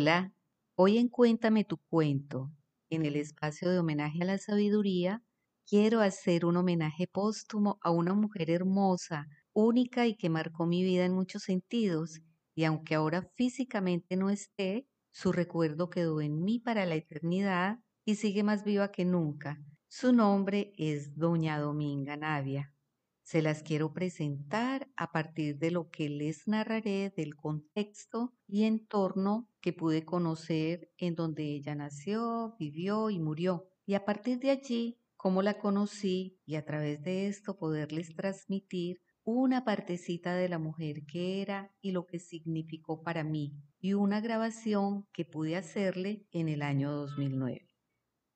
Hola, hoy en Cuéntame tu cuento, en el espacio de homenaje a la sabiduría, quiero hacer un homenaje póstumo a una mujer hermosa, única y que marcó mi vida en muchos sentidos, y aunque ahora físicamente no esté, su recuerdo quedó en mí para la eternidad y sigue más viva que nunca. Su nombre es Doña Dominga Navia. Se las quiero presentar a partir de lo que les narraré del contexto y entorno que pude conocer en donde ella nació, vivió y murió. Y a partir de allí, cómo la conocí y a través de esto poderles transmitir una partecita de la mujer que era y lo que significó para mí y una grabación que pude hacerle en el año 2009.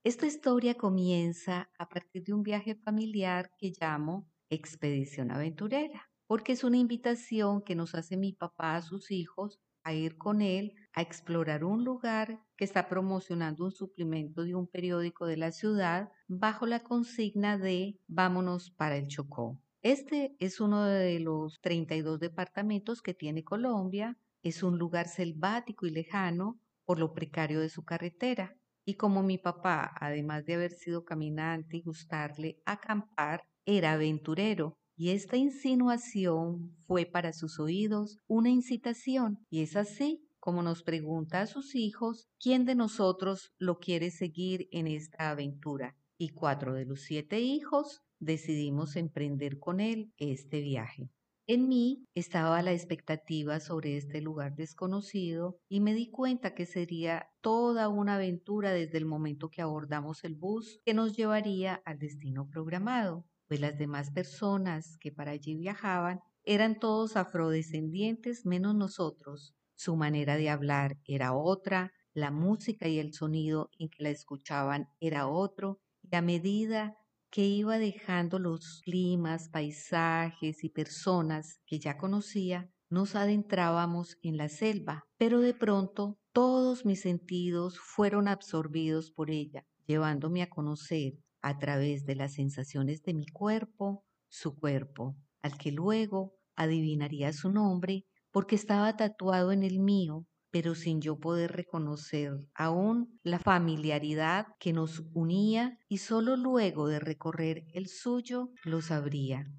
Esta historia comienza a partir de un viaje familiar que llamo expedición aventurera, porque es una invitación que nos hace mi papá a sus hijos a ir con él a explorar un lugar que está promocionando un suplemento de un periódico de la ciudad bajo la consigna de Vámonos para el Chocó. Este es uno de los 32 departamentos que tiene Colombia, es un lugar selvático y lejano por lo precario de su carretera. Y como mi papá, además de haber sido caminante y gustarle acampar, era aventurero y esta insinuación fue para sus oídos una incitación y es así como nos pregunta a sus hijos quién de nosotros lo quiere seguir en esta aventura. Y cuatro de los siete hijos decidimos emprender con él este viaje. En mí estaba la expectativa sobre este lugar desconocido y me di cuenta que sería toda una aventura desde el momento que abordamos el bus que nos llevaría al destino programado pues las demás personas que para allí viajaban eran todos afrodescendientes menos nosotros. Su manera de hablar era otra, la música y el sonido en que la escuchaban era otro, y a medida que iba dejando los climas, paisajes y personas que ya conocía, nos adentrábamos en la selva, pero de pronto todos mis sentidos fueron absorbidos por ella, llevándome a conocer a través de las sensaciones de mi cuerpo, su cuerpo, al que luego adivinaría su nombre porque estaba tatuado en el mío, pero sin yo poder reconocer aún la familiaridad que nos unía y solo luego de recorrer el suyo lo sabría.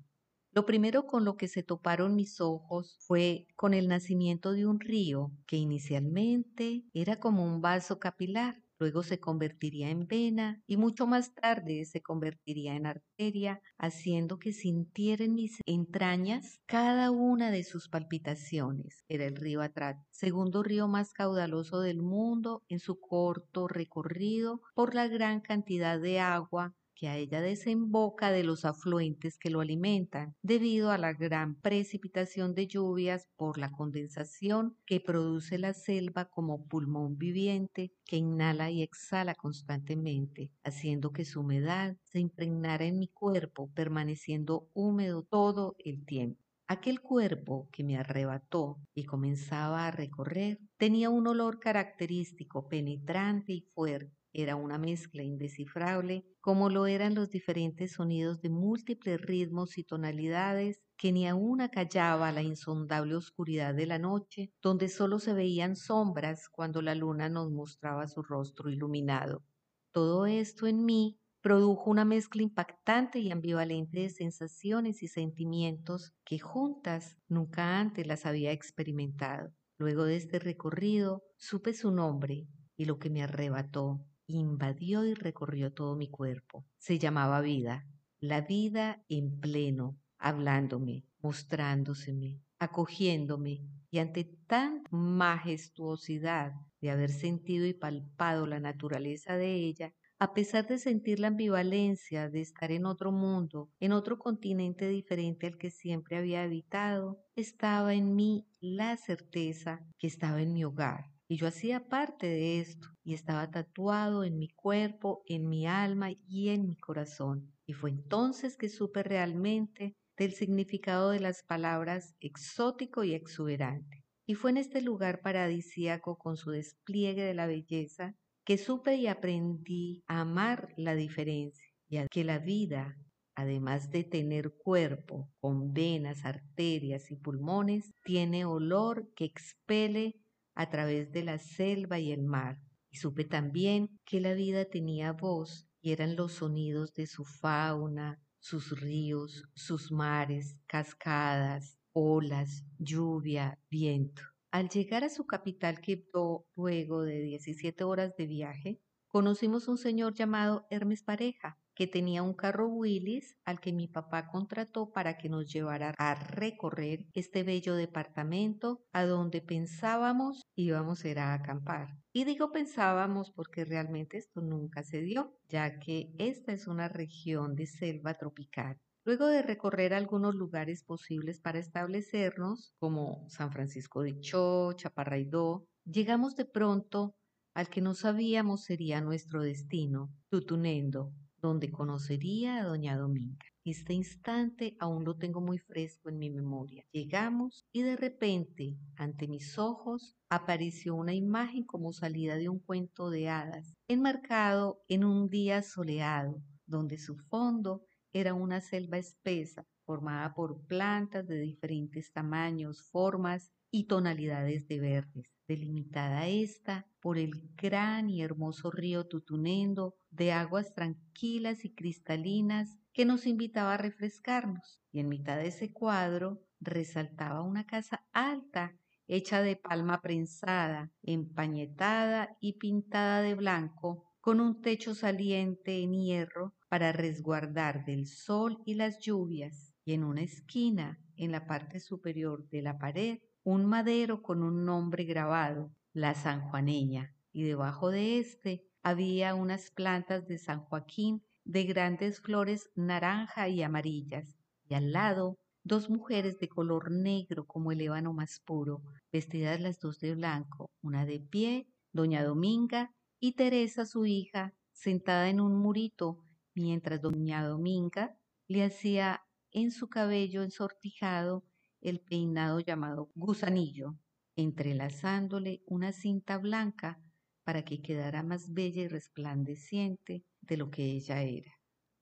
Lo primero con lo que se toparon mis ojos fue con el nacimiento de un río que inicialmente era como un vaso capilar luego se convertiría en vena y mucho más tarde se convertiría en arteria, haciendo que sintiera en mis entrañas cada una de sus palpitaciones. Era el río Atrat, segundo río más caudaloso del mundo en su corto recorrido por la gran cantidad de agua que a ella desemboca de los afluentes que lo alimentan, debido a la gran precipitación de lluvias por la condensación que produce la selva como pulmón viviente que inhala y exhala constantemente, haciendo que su humedad se impregnara en mi cuerpo, permaneciendo húmedo todo el tiempo. Aquel cuerpo que me arrebató y comenzaba a recorrer tenía un olor característico, penetrante y fuerte era una mezcla indescifrable, como lo eran los diferentes sonidos de múltiples ritmos y tonalidades que ni aún acallaba la insondable oscuridad de la noche, donde solo se veían sombras cuando la luna nos mostraba su rostro iluminado. Todo esto en mí produjo una mezcla impactante y ambivalente de sensaciones y sentimientos que juntas nunca antes las había experimentado. Luego de este recorrido supe su nombre y lo que me arrebató, invadió y recorrió todo mi cuerpo. Se llamaba vida, la vida en pleno, hablándome, mostrándoseme, acogiéndome, y ante tan majestuosidad de haber sentido y palpado la naturaleza de ella, a pesar de sentir la ambivalencia de estar en otro mundo, en otro continente diferente al que siempre había habitado, estaba en mí la certeza que estaba en mi hogar, y yo hacía parte de esto y estaba tatuado en mi cuerpo, en mi alma y en mi corazón. Y fue entonces que supe realmente del significado de las palabras exótico y exuberante. Y fue en este lugar paradisíaco con su despliegue de la belleza que supe y aprendí a amar la diferencia y a que la vida, además de tener cuerpo con venas, arterias y pulmones, tiene olor que expele a través de la selva y el mar. Y supe también que la vida tenía voz y eran los sonidos de su fauna, sus ríos, sus mares, cascadas, olas, lluvia, viento. Al llegar a su capital Quibdó, luego de 17 horas de viaje, conocimos un señor llamado Hermes Pareja, que tenía un carro Willis al que mi papá contrató para que nos llevara a recorrer este bello departamento a donde pensábamos íbamos a ir a acampar. Y digo pensábamos porque realmente esto nunca se dio, ya que esta es una región de selva tropical. Luego de recorrer algunos lugares posibles para establecernos, como San Francisco de Cho, Chaparraidó, llegamos de pronto al que no sabíamos sería nuestro destino, Tutunendo, donde conocería a doña Dominga. Este instante aún lo tengo muy fresco en mi memoria. Llegamos y de repente, ante mis ojos, apareció una imagen como salida de un cuento de hadas, enmarcado en un día soleado, donde su fondo era una selva espesa, formada por plantas de diferentes tamaños, formas y tonalidades de verdes, delimitada esta por el gran y hermoso río Tutunendo de aguas tranquilas y cristalinas que nos invitaba a refrescarnos. Y en mitad de ese cuadro resaltaba una casa alta hecha de palma prensada, empañetada y pintada de blanco, con un techo saliente en hierro para resguardar del sol y las lluvias, y en una esquina, en la parte superior de la pared, un madero con un nombre grabado, la sanjuaneña, y debajo de éste había unas plantas de San Joaquín de grandes flores naranja y amarillas, y al lado dos mujeres de color negro como el ébano más puro, vestidas las dos de blanco, una de pie, doña Dominga, y Teresa su hija, sentada en un murito, mientras doña Dominga le hacía en su cabello ensortijado el peinado llamado gusanillo, entrelazándole una cinta blanca para que quedara más bella y resplandeciente de lo que ella era.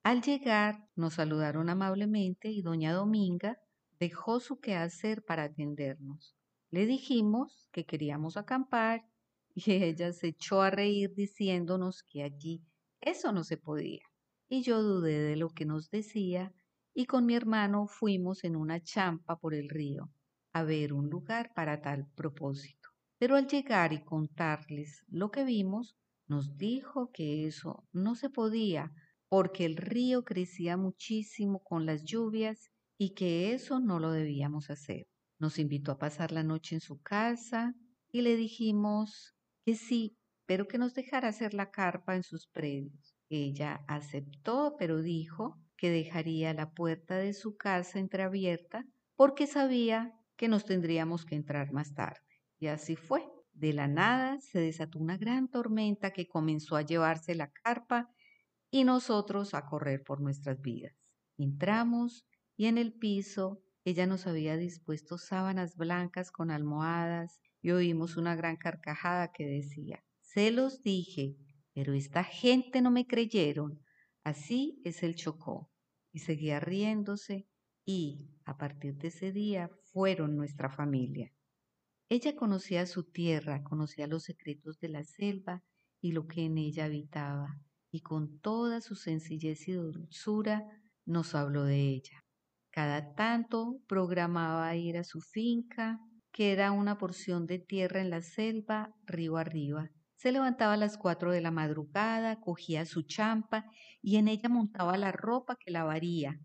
Al llegar nos saludaron amablemente y doña Dominga dejó su quehacer para atendernos. Le dijimos que queríamos acampar y ella se echó a reír diciéndonos que allí eso no se podía. Y yo dudé de lo que nos decía y con mi hermano fuimos en una champa por el río a ver un lugar para tal propósito. Pero al llegar y contarles lo que vimos, nos dijo que eso no se podía porque el río crecía muchísimo con las lluvias y que eso no lo debíamos hacer. Nos invitó a pasar la noche en su casa y le dijimos que sí, pero que nos dejara hacer la carpa en sus predios. Ella aceptó, pero dijo que dejaría la puerta de su casa entreabierta porque sabía que nos tendríamos que entrar más tarde. Y así fue. De la nada se desató una gran tormenta que comenzó a llevarse la carpa y nosotros a correr por nuestras vidas. Entramos y en el piso ella nos había dispuesto sábanas blancas con almohadas y oímos una gran carcajada que decía, se los dije, pero esta gente no me creyeron. Así es el Chocó y seguía riéndose y, a partir de ese día, fueron nuestra familia. Ella conocía su tierra, conocía los secretos de la selva y lo que en ella habitaba, y con toda su sencillez y dulzura nos habló de ella. Cada tanto programaba ir a su finca, que era una porción de tierra en la selva, río arriba, se levantaba a las cuatro de la madrugada, cogía su champa y en ella montaba la ropa que lavaría,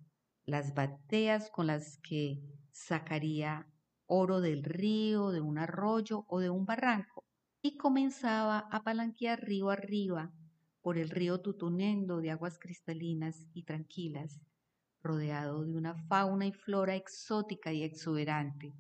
las bateas con las que sacaría oro del río, de un arroyo o de un barranco, y comenzaba a palanquear río arriba por el río Tutunendo de aguas cristalinas y tranquilas, rodeado de una fauna y flora exótica y exuberante.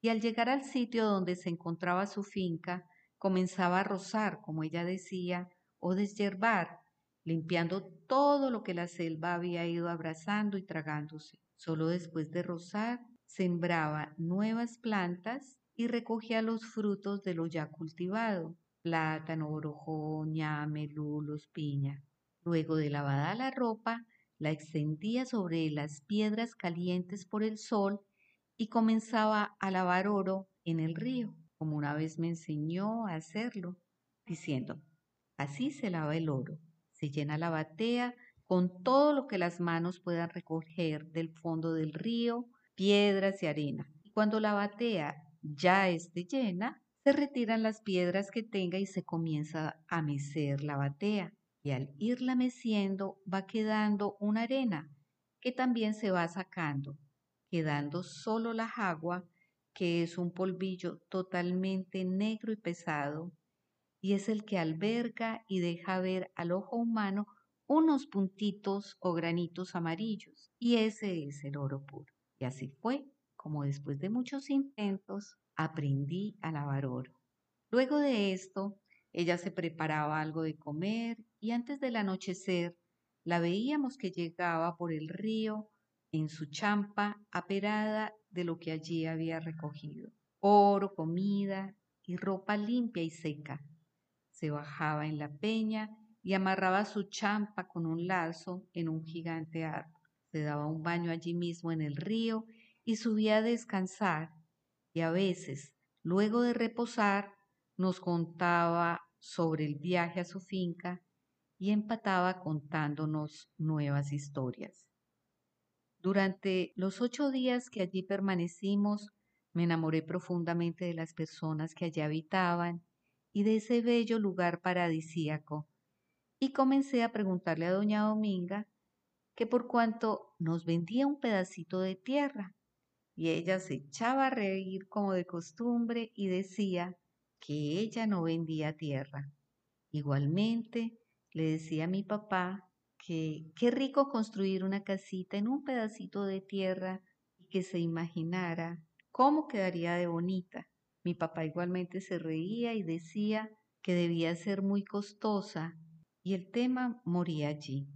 Y al llegar al sitio donde se encontraba su finca, comenzaba a rozar, como ella decía, o deshiervar, limpiando todo lo que la selva había ido abrazando y tragándose. Solo después de rozar, sembraba nuevas plantas y recogía los frutos de lo ya cultivado, plátano, orojón, ñame, lulos, piña. Luego de lavada la ropa, la extendía sobre las piedras calientes por el sol y comenzaba a lavar oro en el río. Como una vez me enseñó a hacerlo, diciendo, así se lava el oro, se llena la batea con todo lo que las manos puedan recoger del fondo del río, piedras y arena. Y cuando la batea ya esté llena, se retiran las piedras que tenga y se comienza a mecer la batea. Y al irla meciendo va quedando una arena que también se va sacando, quedando solo la agua, que es un polvillo totalmente negro y pesado, y es el que alberga y deja ver al ojo humano unos puntitos o granitos amarillos, y ese es el oro puro. Y así fue como después de muchos intentos aprendí a lavar oro. Luego de esto, ella se preparaba algo de comer y antes del anochecer la veíamos que llegaba por el río en su champa aperada de lo que allí había recogido. Oro, comida y ropa limpia y seca. Se bajaba en la peña y amarraba su champa con un lazo en un gigante árbol. Se daba un baño allí mismo en el río y subía a descansar y a veces, luego de reposar, nos contaba sobre el viaje a su finca y empataba contándonos nuevas historias. Durante los ocho días que allí permanecimos, me enamoré profundamente de las personas que allí habitaban y de ese bello lugar paradisíaco y comencé a preguntarle a doña Dominga que por cuanto nos vendía un pedacito de tierra. Y ella se echaba a reír como de costumbre y decía que ella no vendía tierra. Igualmente le decía a mi papá que qué rico construir una casita en un pedacito de tierra y que se imaginara cómo quedaría de bonita. Mi papá igualmente se reía y decía que debía ser muy costosa y el tema moría allí.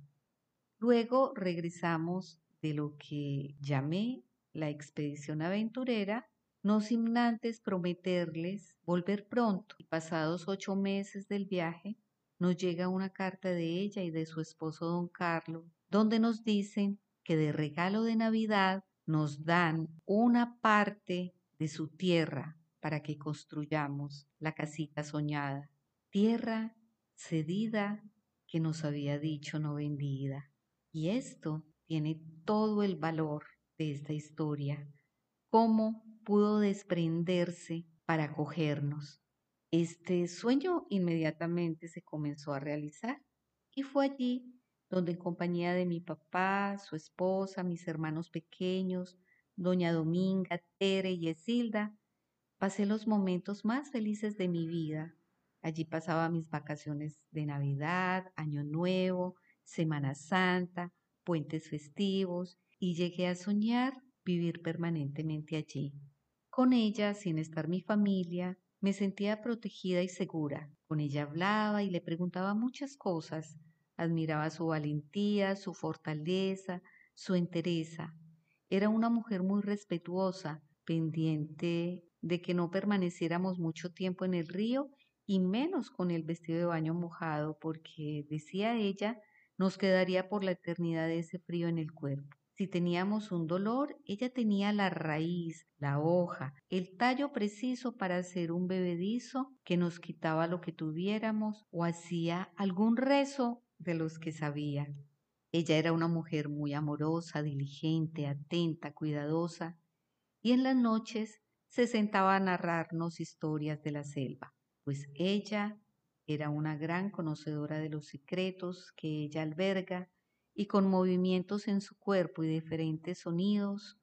Luego regresamos de lo que llamé la expedición aventurera, no sin antes prometerles volver pronto. Pasados ocho meses del viaje, nos llega una carta de ella y de su esposo don Carlos, donde nos dicen que de regalo de Navidad nos dan una parte de su tierra para que construyamos la casita soñada. Tierra cedida que nos había dicho no vendida. Y esto tiene todo el valor de esta historia. Cómo pudo desprenderse para acogernos. Este sueño inmediatamente se comenzó a realizar y fue allí donde en compañía de mi papá, su esposa, mis hermanos pequeños, doña Dominga, Tere y Esilda, pasé los momentos más felices de mi vida Allí pasaba mis vacaciones de Navidad, Año Nuevo, Semana Santa, puentes festivos y llegué a soñar vivir permanentemente allí. Con ella, sin estar mi familia, me sentía protegida y segura. Con ella hablaba y le preguntaba muchas cosas. Admiraba su valentía, su fortaleza, su entereza. Era una mujer muy respetuosa, pendiente de que no permaneciéramos mucho tiempo en el río y menos con el vestido de baño mojado, porque, decía ella, nos quedaría por la eternidad ese frío en el cuerpo. Si teníamos un dolor, ella tenía la raíz, la hoja, el tallo preciso para hacer un bebedizo que nos quitaba lo que tuviéramos o hacía algún rezo de los que sabía. Ella era una mujer muy amorosa, diligente, atenta, cuidadosa, y en las noches se sentaba a narrarnos historias de la selva pues ella era una gran conocedora de los secretos que ella alberga y con movimientos en su cuerpo y diferentes sonidos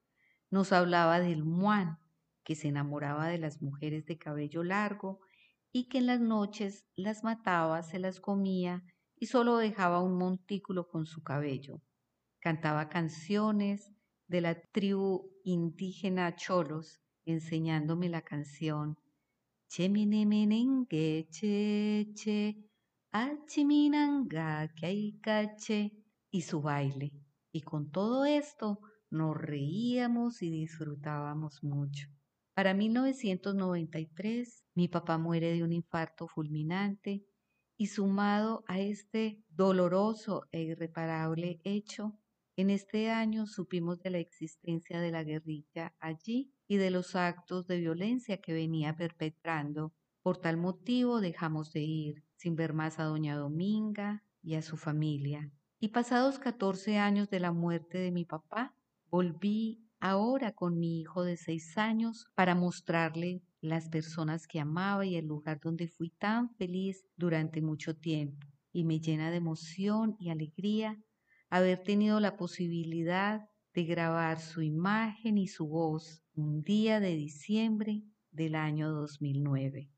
nos hablaba del muán, que se enamoraba de las mujeres de cabello largo y que en las noches las mataba, se las comía y solo dejaba un montículo con su cabello. Cantaba canciones de la tribu indígena Cholos, enseñándome la canción che y su baile. Y con todo esto nos reíamos y disfrutábamos mucho. Para 1993, mi papá muere de un infarto fulminante y sumado a este doloroso e irreparable hecho, en este año supimos de la existencia de la guerrilla allí y de los actos de violencia que venía perpetrando. Por tal motivo dejamos de ir, sin ver más a doña Dominga y a su familia. Y pasados 14 años de la muerte de mi papá, volví ahora con mi hijo de seis años para mostrarle las personas que amaba y el lugar donde fui tan feliz durante mucho tiempo. Y me llena de emoción y alegría haber tenido la posibilidad de grabar su imagen y su voz un día de diciembre del año 2009.